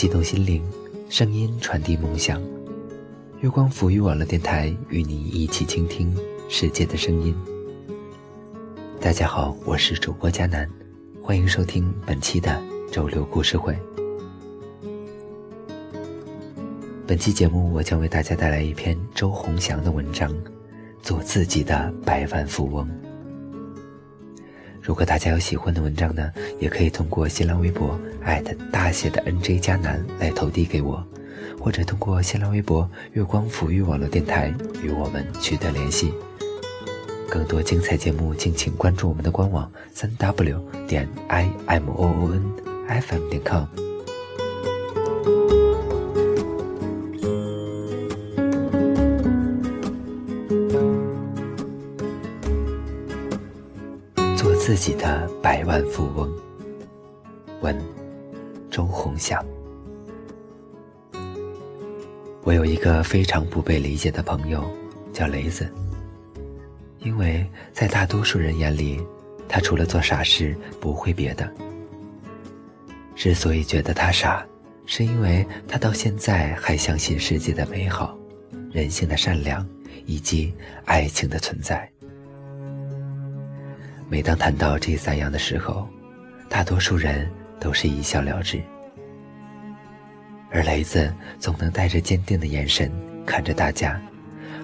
激动心灵，声音传递梦想。月光抚育网络电台与你一起倾听世界的声音。大家好，我是主播佳楠，欢迎收听本期的周六故事会。本期节目，我将为大家带来一篇周鸿祥的文章，《做自己的百万富翁》。如果大家有喜欢的文章呢，也可以通过新浪微博大写的 NJ 加南来投递给我，或者通过新浪微博月光抚育网络电台与我们取得联系。更多精彩节目，敬请关注我们的官网三 W 点 I M O O N F M 点 com。己的百万富翁。文，周鸿祥。我有一个非常不被理解的朋友，叫雷子。因为在大多数人眼里，他除了做傻事不会别的。之所以觉得他傻，是因为他到现在还相信世界的美好、人性的善良以及爱情的存在。每当谈到这三样的时候，大多数人都是一笑了之，而雷子总能带着坚定的眼神看着大家，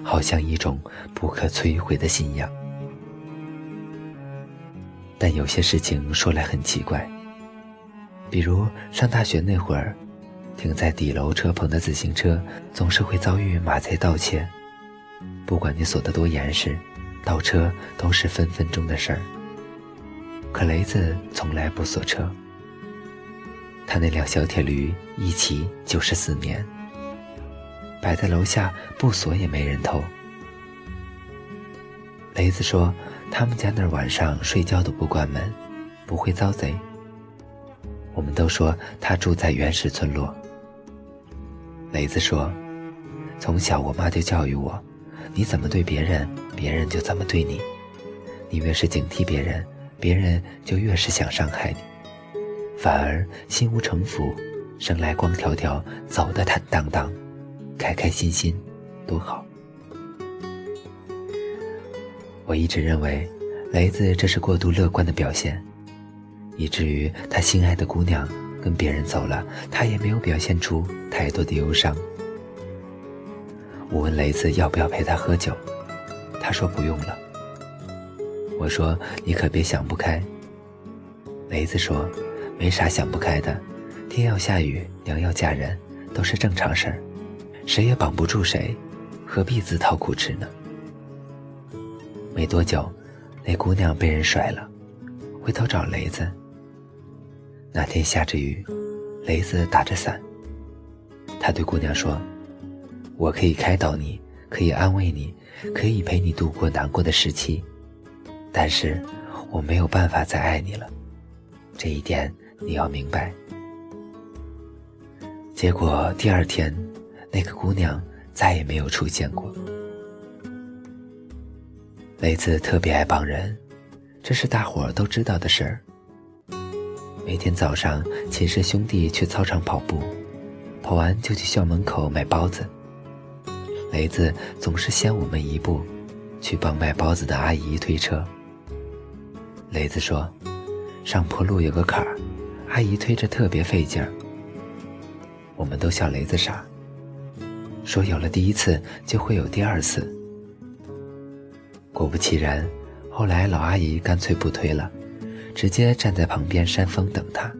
好像一种不可摧毁的信仰。但有些事情说来很奇怪，比如上大学那会儿，停在底楼车棚的自行车总是会遭遇马贼盗窃，不管你锁得多严实，盗车都是分分钟的事儿。可雷子从来不锁车，他那辆小铁驴一骑就是四年，摆在楼下不锁也没人偷。雷子说，他们家那儿晚上睡觉都不关门，不会遭贼。我们都说他住在原始村落。雷子说，从小我妈就教育我，你怎么对别人，别人就怎么对你，你越是警惕别人。别人就越是想伤害你，反而心无城府，生来光条条，走得坦荡荡，开开心心，多好。我一直认为，雷子这是过度乐观的表现，以至于他心爱的姑娘跟别人走了，他也没有表现出太多的忧伤。我问雷子要不要陪他喝酒，他说不用了。我说：“你可别想不开。”雷子说：“没啥想不开的，天要下雨，娘要嫁人，都是正常事儿，谁也绑不住谁，何必自讨苦吃呢？”没多久，那姑娘被人甩了，回头找雷子。那天下着雨，雷子打着伞。他对姑娘说：“我可以开导你，可以安慰你，可以陪你度过难过的时期。”但是我没有办法再爱你了，这一点你要明白。结果第二天，那个姑娘再也没有出现过。雷子特别爱帮人，这是大伙儿都知道的事儿。每天早上，寝室兄弟去操场跑步，跑完就去校门口买包子。雷子总是先我们一步，去帮卖包子的阿姨推车。雷子说：“上坡路有个坎儿，阿姨推着特别费劲儿。”我们都笑雷子傻，说有了第一次就会有第二次。果不其然，后来老阿姨干脆不推了，直接站在旁边扇风等他。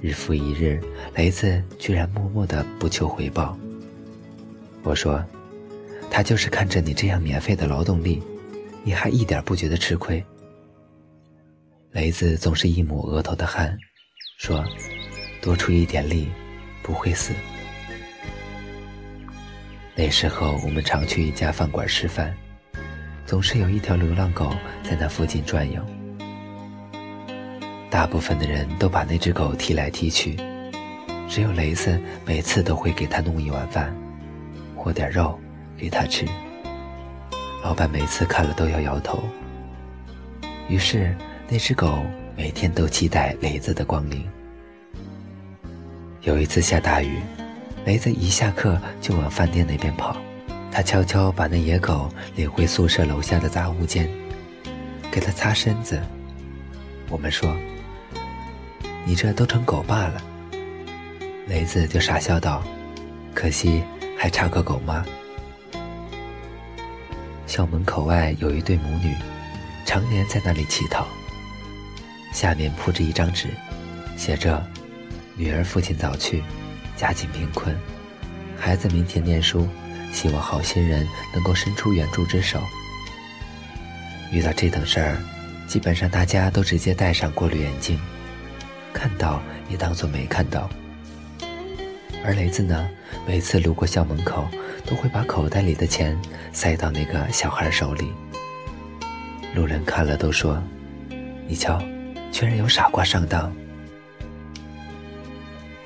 日复一日，雷子居然默默的不求回报。我说：“他就是看着你这样免费的劳动力，你还一点不觉得吃亏？”雷子总是一抹额头的汗，说：“多出一点力，不会死。”那时候我们常去一家饭馆吃饭，总是有一条流浪狗在那附近转悠。大部分的人都把那只狗踢来踢去，只有雷子每次都会给他弄一碗饭，或点肉给他吃。老板每次看了都要摇头。于是。那只狗每天都期待雷子的光临。有一次下大雨，雷子一下课就往饭店那边跑。他悄悄把那野狗领回宿舍楼下的杂物间，给它擦身子。我们说：“你这都成狗爸了。”雷子就傻笑道：“可惜还差个狗妈。”校门口外有一对母女，常年在那里乞讨，下面铺着一张纸，写着：“女儿父亲早去，家境贫困，孩子明天念书。”希望好心人能够伸出援助之手。遇到这等事儿，基本上大家都直接戴上过滤眼镜，看到也当做没看到。而雷子呢，每次路过校门口，都会把口袋里的钱塞到那个小孩手里。路人看了都说：“你瞧，居然有傻瓜上当。”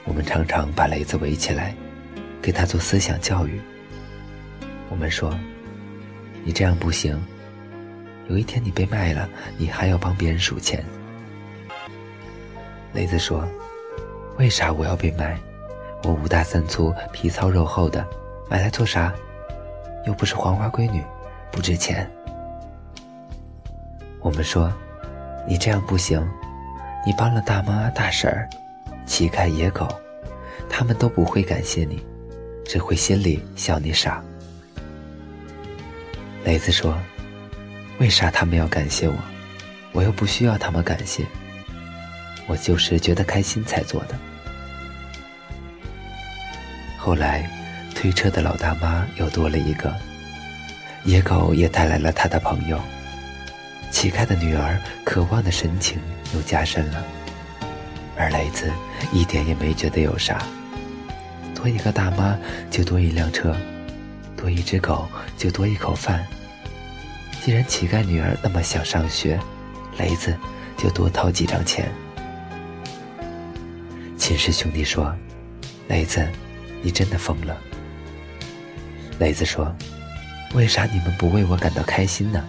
我们常常把雷子围起来，给他做思想教育。我们说：“你这样不行。有一天你被卖了，你还要帮别人数钱。”雷子说：“为啥我要被卖？我五大三粗、皮糙肉厚的，买来做啥？又不是黄花闺女，不值钱。”我们说：“你这样不行。你帮了大妈、大婶儿、乞丐、野狗，他们都不会感谢你，只会心里笑你傻。”雷子说：“为啥他们要感谢我？我又不需要他们感谢。我就是觉得开心才做的。”后来，推车的老大妈又多了一个，野狗也带来了他的朋友，乞丐的女儿渴望的神情又加深了，而雷子一点也没觉得有啥。多一个大妈就多一辆车，多一只狗就多一口饭。既然乞丐女儿那么想上学，雷子就多掏几张钱。寝室兄弟说：“雷子，你真的疯了。”雷子说：“为啥你们不为我感到开心呢？”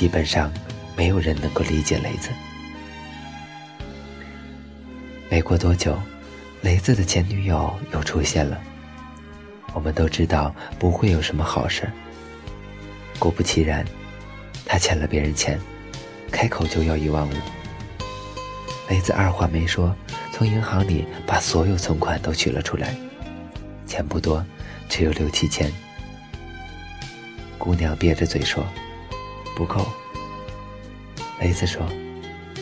基本上没有人能够理解雷子。没过多久，雷子的前女友又出现了。我们都知道不会有什么好事。果不其然，他欠了别人钱，开口就要一万五。雷子二话没说，从银行里把所有存款都取了出来，钱不多，只有六七千。姑娘憋着嘴说：“不够。”雷子说：“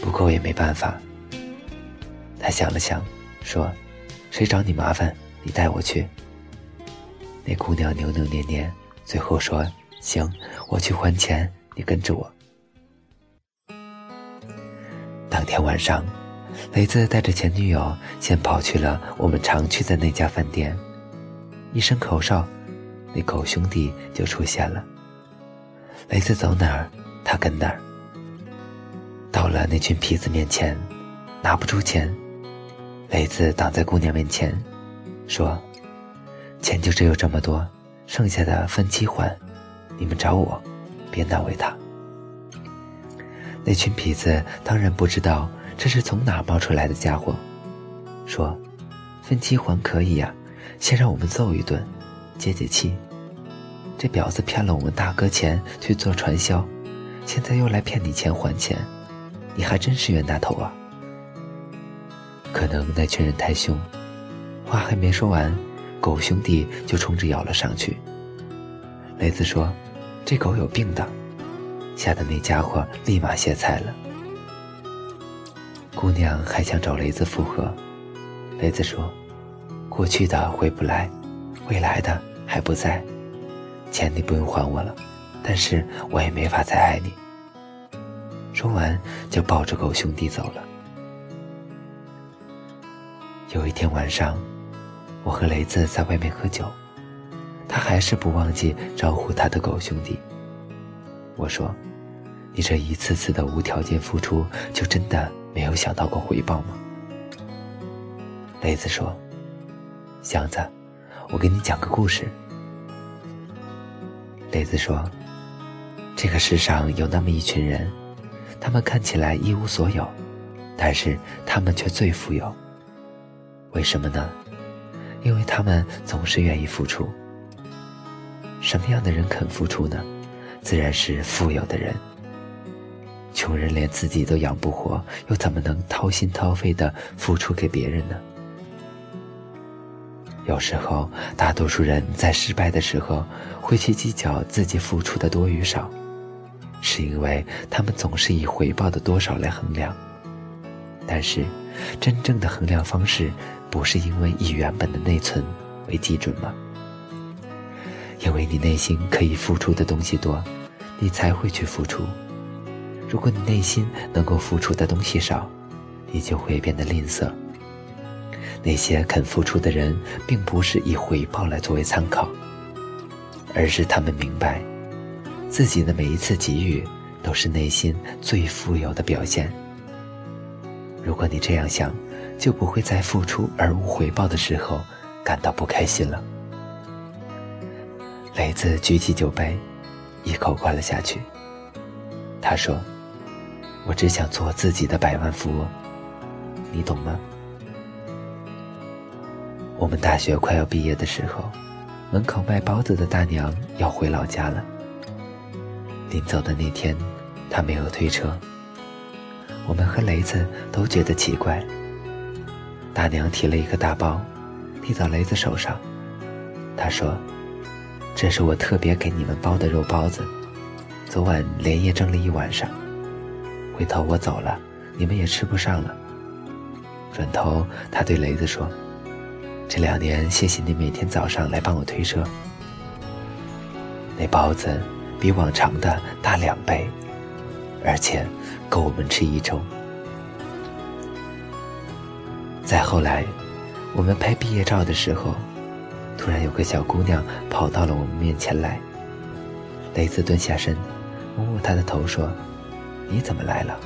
不够也没办法。”他想了想，说：“谁找你麻烦，你带我去。”那姑娘扭扭捏捏，最后说。行，我去还钱，你跟着我。当天晚上，雷子带着前女友先跑去了我们常去的那家饭店，一声口哨，那狗兄弟就出现了。雷子走哪儿，他跟哪儿。到了那群痞子面前，拿不出钱，雷子挡在姑娘面前，说：“钱就只有这么多，剩下的分期还。”你们找我，别难为他。那群痞子当然不知道这是从哪冒出来的家伙，说：“分期还可以呀，先让我们揍一顿，解解气。这婊子骗了我们大哥钱去做传销，现在又来骗你钱还钱，你还真是冤大头啊！”可能那群人太凶，话还没说完，狗兄弟就冲着咬了上去。雷子说。这狗有病的，吓得那家伙立马歇菜了。姑娘还想找雷子复合，雷子说：“过去的回不来，未来的还不在，钱你不用还我了，但是我也没法再爱你。”说完就抱着狗兄弟走了。有一天晚上，我和雷子在外面喝酒。他还是不忘记招呼他的狗兄弟。我说：“你这一次次的无条件付出，就真的没有想到过回报吗？”雷子说：“祥子，我给你讲个故事。”雷子说：“这个世上有那么一群人，他们看起来一无所有，但是他们却最富有，为什么呢？因为他们总是愿意付出。什么样的人肯付出呢？自然是富有的人。穷人连自己都养不活，又怎么能掏心掏肺的付出给别人呢？有时候，大多数人在失败的时候会去计较自己付出的多与少，是因为他们总是以回报的多少来衡量。但是，真正的衡量方式不是因为以原本的内存为基准吗？因为你内心可以付出的东西多，你才会去付出。如果你内心能够付出的东西少，你就会变得吝啬。那些肯付出的人，并不是以回报来作为参考，而是他们明白，自己的每一次给予都是内心最富有的表现。如果你这样想，就不会在付出而无回报的时候感到不开心了。雷子举起酒杯，一口灌了下去。他说。我只想做自己的百万富翁，你懂吗？我们大学快要毕业的时候，门口卖包子的大娘要回老家了。临走的那天，她没有推车。我们和雷子都觉得奇怪。大娘提了一个大包，递到雷子手上。她说：“这是我特别给你们包的肉包子，昨晚连夜蒸了一晚上。”回头我走了，你们也吃不上了。转头，他对雷子说：“这两年谢谢你每天早上来帮我推车。那包子比往常的大两倍，而且够我们吃一周。”再后来，我们拍毕业照的时候，突然有个小姑娘跑到了我们面前来。雷子蹲下身，摸摸她的头说。你怎么来了？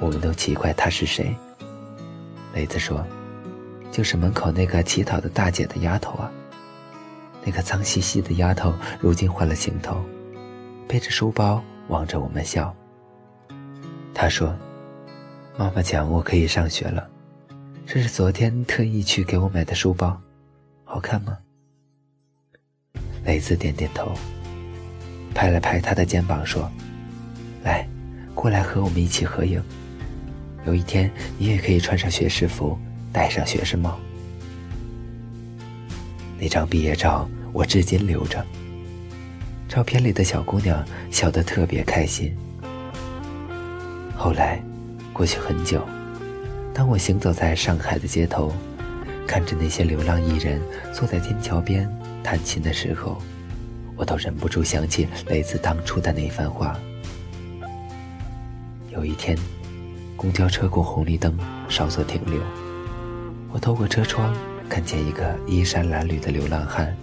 我们都奇怪她是谁。雷子说：“就是门口那个乞讨的大姐的丫头啊。那个脏兮兮的丫头，如今换了行头，背着书包望着我们笑。她说：‘妈妈讲我可以上学了，这是昨天特意去给我买的书包，好看吗？’雷子点点头，拍了拍她的肩膀说。”来，过来和我们一起合影。有一天，你也可以穿上学士服，戴上学士帽。那张毕业照我至今留着。照片里的小姑娘笑得特别开心。后来，过去很久，当我行走在上海的街头，看着那些流浪艺人坐在天桥边弹琴的时候，我都忍不住想起雷子当初的那番话。有一天，公交车过红绿灯，稍作停留。我透过车窗看见一个衣衫褴褛的流浪汉，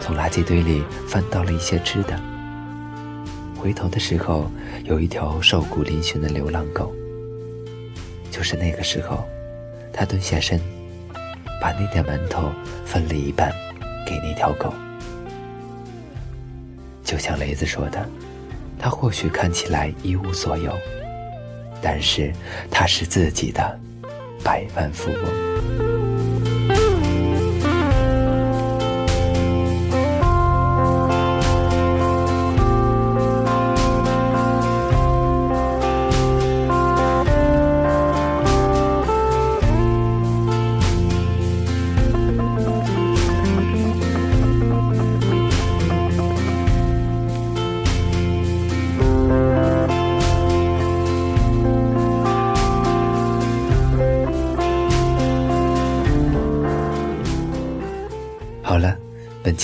从垃圾堆里翻到了一些吃的。回头的时候，有一条瘦骨嶙峋的流浪狗。就是那个时候，他蹲下身，把那点馒头分了一半给那条狗。就像雷子说的，他或许看起来一无所有。但是他是自己的百万富翁。